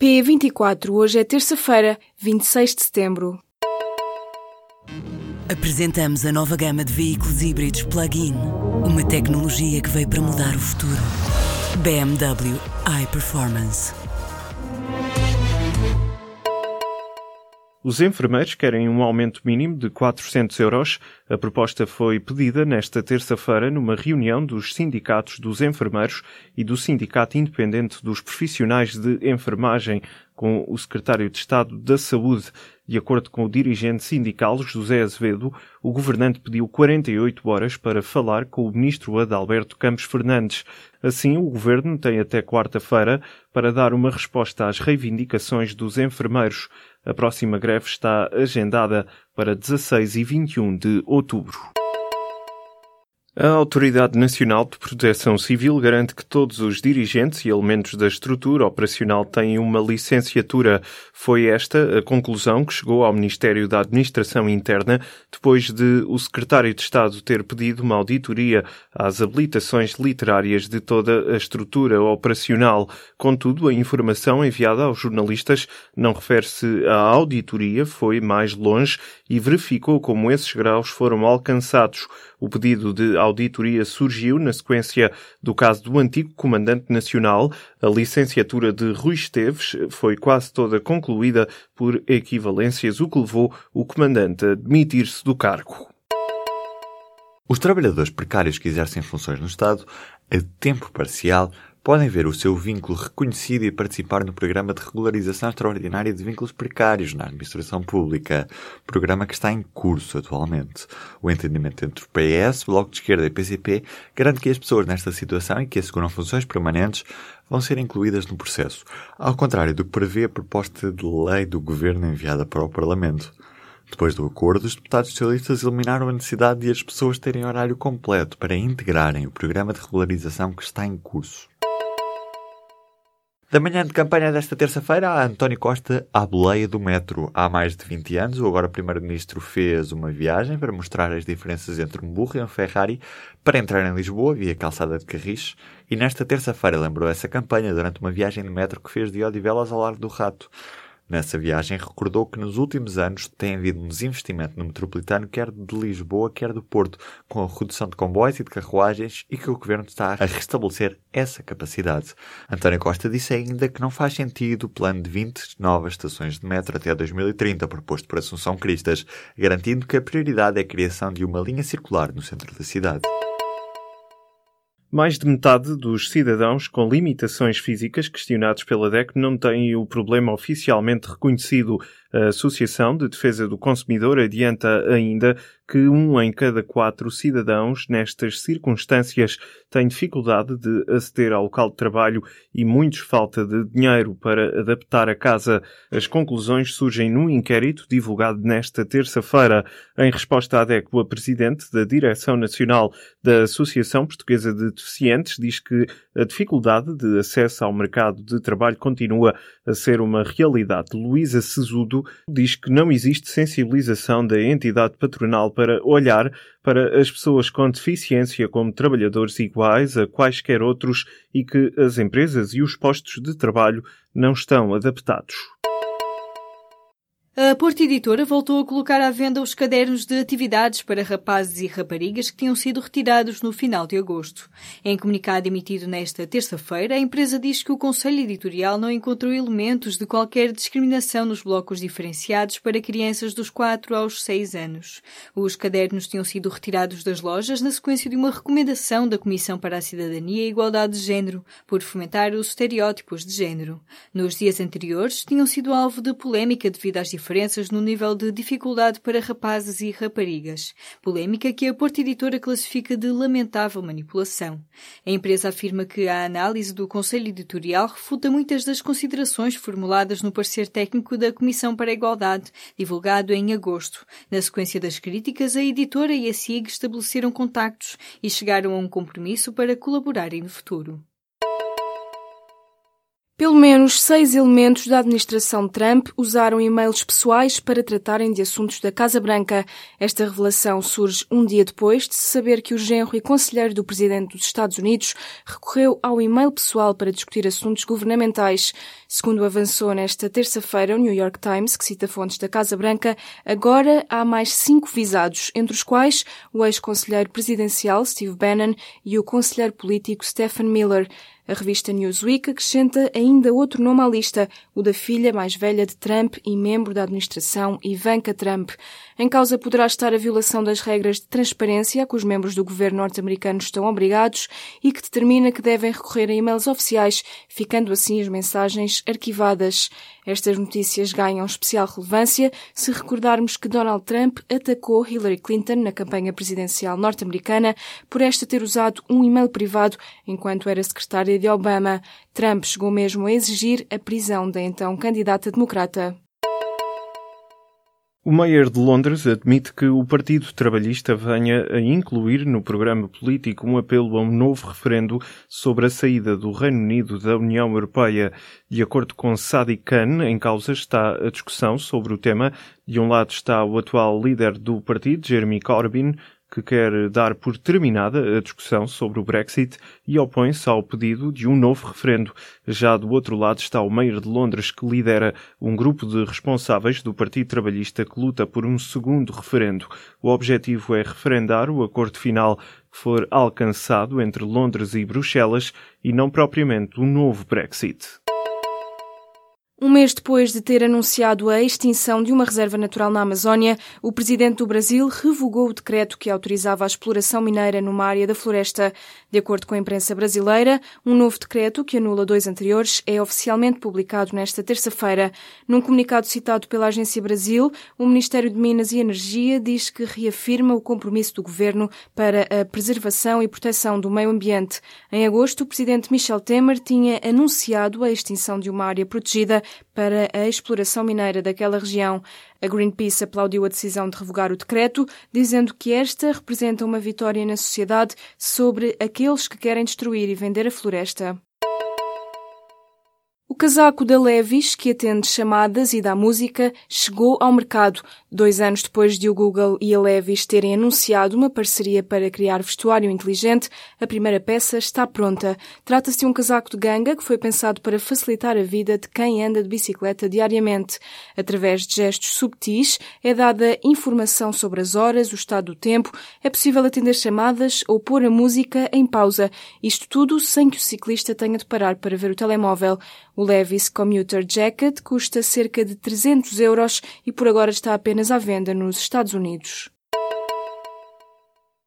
P24, hoje é terça-feira, 26 de setembro. Apresentamos a nova gama de veículos híbridos plug-in. Uma tecnologia que veio para mudar o futuro. BMW iPerformance. Os enfermeiros querem um aumento mínimo de 400 euros. A proposta foi pedida nesta terça-feira numa reunião dos sindicatos dos enfermeiros e do Sindicato Independente dos Profissionais de Enfermagem com o secretário de Estado da Saúde. De acordo com o dirigente sindical José Azevedo, o governante pediu 48 horas para falar com o ministro Adalberto Campos Fernandes. Assim, o governo tem até quarta-feira para dar uma resposta às reivindicações dos enfermeiros. A próxima greve está agendada para 16 e 21 de outubro. A Autoridade Nacional de Proteção Civil garante que todos os dirigentes e elementos da estrutura operacional têm uma licenciatura. Foi esta a conclusão que chegou ao Ministério da Administração Interna depois de o Secretário de Estado ter pedido uma auditoria às habilitações literárias de toda a estrutura operacional. Contudo, a informação enviada aos jornalistas não refere-se à auditoria, foi mais longe e verificou como esses graus foram alcançados. O pedido de auditoria surgiu na sequência do caso do antigo comandante nacional. A licenciatura de Rui Esteves foi quase toda concluída por equivalências, o que levou o comandante a demitir-se do cargo. Os trabalhadores precários que exercem funções no Estado a tempo parcial podem ver o seu vínculo reconhecido e participar no Programa de Regularização Extraordinária de Vínculos Precários na Administração Pública, programa que está em curso atualmente. O entendimento entre o PS, Bloco de Esquerda e PCP garante que as pessoas nesta situação e que asseguram funções permanentes vão ser incluídas no processo, ao contrário do que prevê a proposta de lei do Governo enviada para o Parlamento. Depois do acordo, os deputados socialistas eliminaram a necessidade de as pessoas terem horário completo para integrarem o programa de regularização que está em curso. Da manhã de campanha desta terça-feira, António Costa à boleia do metro. Há mais de 20 anos, o agora Primeiro-Ministro fez uma viagem para mostrar as diferenças entre um burro e um Ferrari para entrar em Lisboa via calçada de Carris e nesta terça-feira lembrou essa campanha durante uma viagem de metro que fez de Odivelas ao Largo do Rato. Nessa viagem, recordou que nos últimos anos tem havido um desinvestimento no metropolitano, quer de Lisboa, quer do Porto, com a redução de comboios e de carruagens e que o governo está a restabelecer essa capacidade. António Costa disse ainda que não faz sentido o plano de 20 novas estações de metro até 2030 proposto por Assunção Cristas, garantindo que a prioridade é a criação de uma linha circular no centro da cidade. Mais de metade dos cidadãos com limitações físicas questionados pela DEC não têm o problema oficialmente reconhecido. A Associação de Defesa do Consumidor adianta ainda que um em cada quatro cidadãos, nestas circunstâncias, tem dificuldade de aceder ao local de trabalho e muitos falta de dinheiro para adaptar a casa. As conclusões surgem num inquérito divulgado nesta terça-feira. Em resposta à DECO, a presidente da Direção Nacional da Associação Portuguesa de Deficientes diz que a dificuldade de acesso ao mercado de trabalho continua a ser uma realidade. Luísa Sesudo diz que não existe sensibilização da entidade patronal para olhar para as pessoas com deficiência como trabalhadores iguais a quaisquer outros e que as empresas e os postos de trabalho não estão adaptados. A Porta Editora voltou a colocar à venda os cadernos de atividades para rapazes e raparigas que tinham sido retirados no final de agosto. Em comunicado emitido nesta terça-feira, a empresa diz que o Conselho Editorial não encontrou elementos de qualquer discriminação nos blocos diferenciados para crianças dos 4 aos 6 anos. Os cadernos tinham sido retirados das lojas na sequência de uma recomendação da Comissão para a Cidadania e Igualdade de Gênero, por fomentar os estereótipos de género. Nos dias anteriores, tinham sido alvo de polémica devido às diferenças no nível de dificuldade para rapazes e raparigas. Polémica que a Porta Editora classifica de lamentável manipulação. A empresa afirma que a análise do Conselho Editorial refuta muitas das considerações formuladas no parecer técnico da Comissão para a Igualdade, divulgado em agosto. Na sequência das críticas, a editora e a SIG estabeleceram contactos e chegaram a um compromisso para colaborarem no futuro. Pelo menos seis elementos da administração Trump usaram e-mails pessoais para tratarem de assuntos da Casa Branca. Esta revelação surge um dia depois de se saber que o genro e conselheiro do presidente dos Estados Unidos recorreu ao e-mail pessoal para discutir assuntos governamentais. Segundo avançou nesta terça-feira o New York Times, que cita fontes da Casa Branca, agora há mais cinco visados, entre os quais o ex-conselheiro presidencial Steve Bannon e o conselheiro político Stephen Miller. A revista Newsweek acrescenta ainda outro nome à lista, o da filha mais velha de Trump e membro da administração Ivanka Trump. Em causa poderá estar a violação das regras de transparência a que os membros do governo norte-americano estão obrigados e que determina que devem recorrer a e-mails oficiais, ficando assim as mensagens arquivadas. Estas notícias ganham especial relevância se recordarmos que Donald Trump atacou Hillary Clinton na campanha presidencial norte-americana por esta ter usado um e-mail privado enquanto era secretária de Obama. Trump chegou mesmo a exigir a prisão da então candidata democrata. O Mayor de Londres admite que o Partido Trabalhista venha a incluir no programa político um apelo a um novo referendo sobre a saída do Reino Unido da União Europeia. De acordo com Sadiq Khan, em causa está a discussão sobre o tema. De um lado está o atual líder do partido, Jeremy Corbyn, que quer dar por terminada a discussão sobre o Brexit e opõe-se ao pedido de um novo referendo. Já do outro lado está o Mayor de Londres, que lidera um grupo de responsáveis do Partido Trabalhista que luta por um segundo referendo. O objetivo é referendar o acordo final que for alcançado entre Londres e Bruxelas e não propriamente um novo Brexit. Um mês depois de ter anunciado a extinção de uma reserva natural na Amazónia, o presidente do Brasil revogou o decreto que autorizava a exploração mineira numa área da floresta. De acordo com a imprensa brasileira, um novo decreto, que anula dois anteriores, é oficialmente publicado nesta terça-feira. Num comunicado citado pela Agência Brasil, o Ministério de Minas e Energia diz que reafirma o compromisso do governo para a preservação e proteção do meio ambiente. Em agosto, o presidente Michel Temer tinha anunciado a extinção de uma área protegida para a exploração mineira daquela região. A Greenpeace aplaudiu a decisão de revogar o decreto, dizendo que esta representa uma vitória na sociedade sobre aqueles que querem destruir e vender a floresta casaco da Levis, que atende chamadas e dá música, chegou ao mercado, dois anos depois de o Google e a Levis terem anunciado uma parceria para criar vestuário inteligente. A primeira peça está pronta. Trata-se de um casaco de ganga que foi pensado para facilitar a vida de quem anda de bicicleta diariamente. Através de gestos subtis, é dada informação sobre as horas, o estado do tempo, é possível atender chamadas ou pôr a música em pausa. Isto tudo sem que o ciclista tenha de parar para ver o telemóvel. O Levis Commuter Jacket custa cerca de 300 euros e por agora está apenas à venda nos Estados Unidos.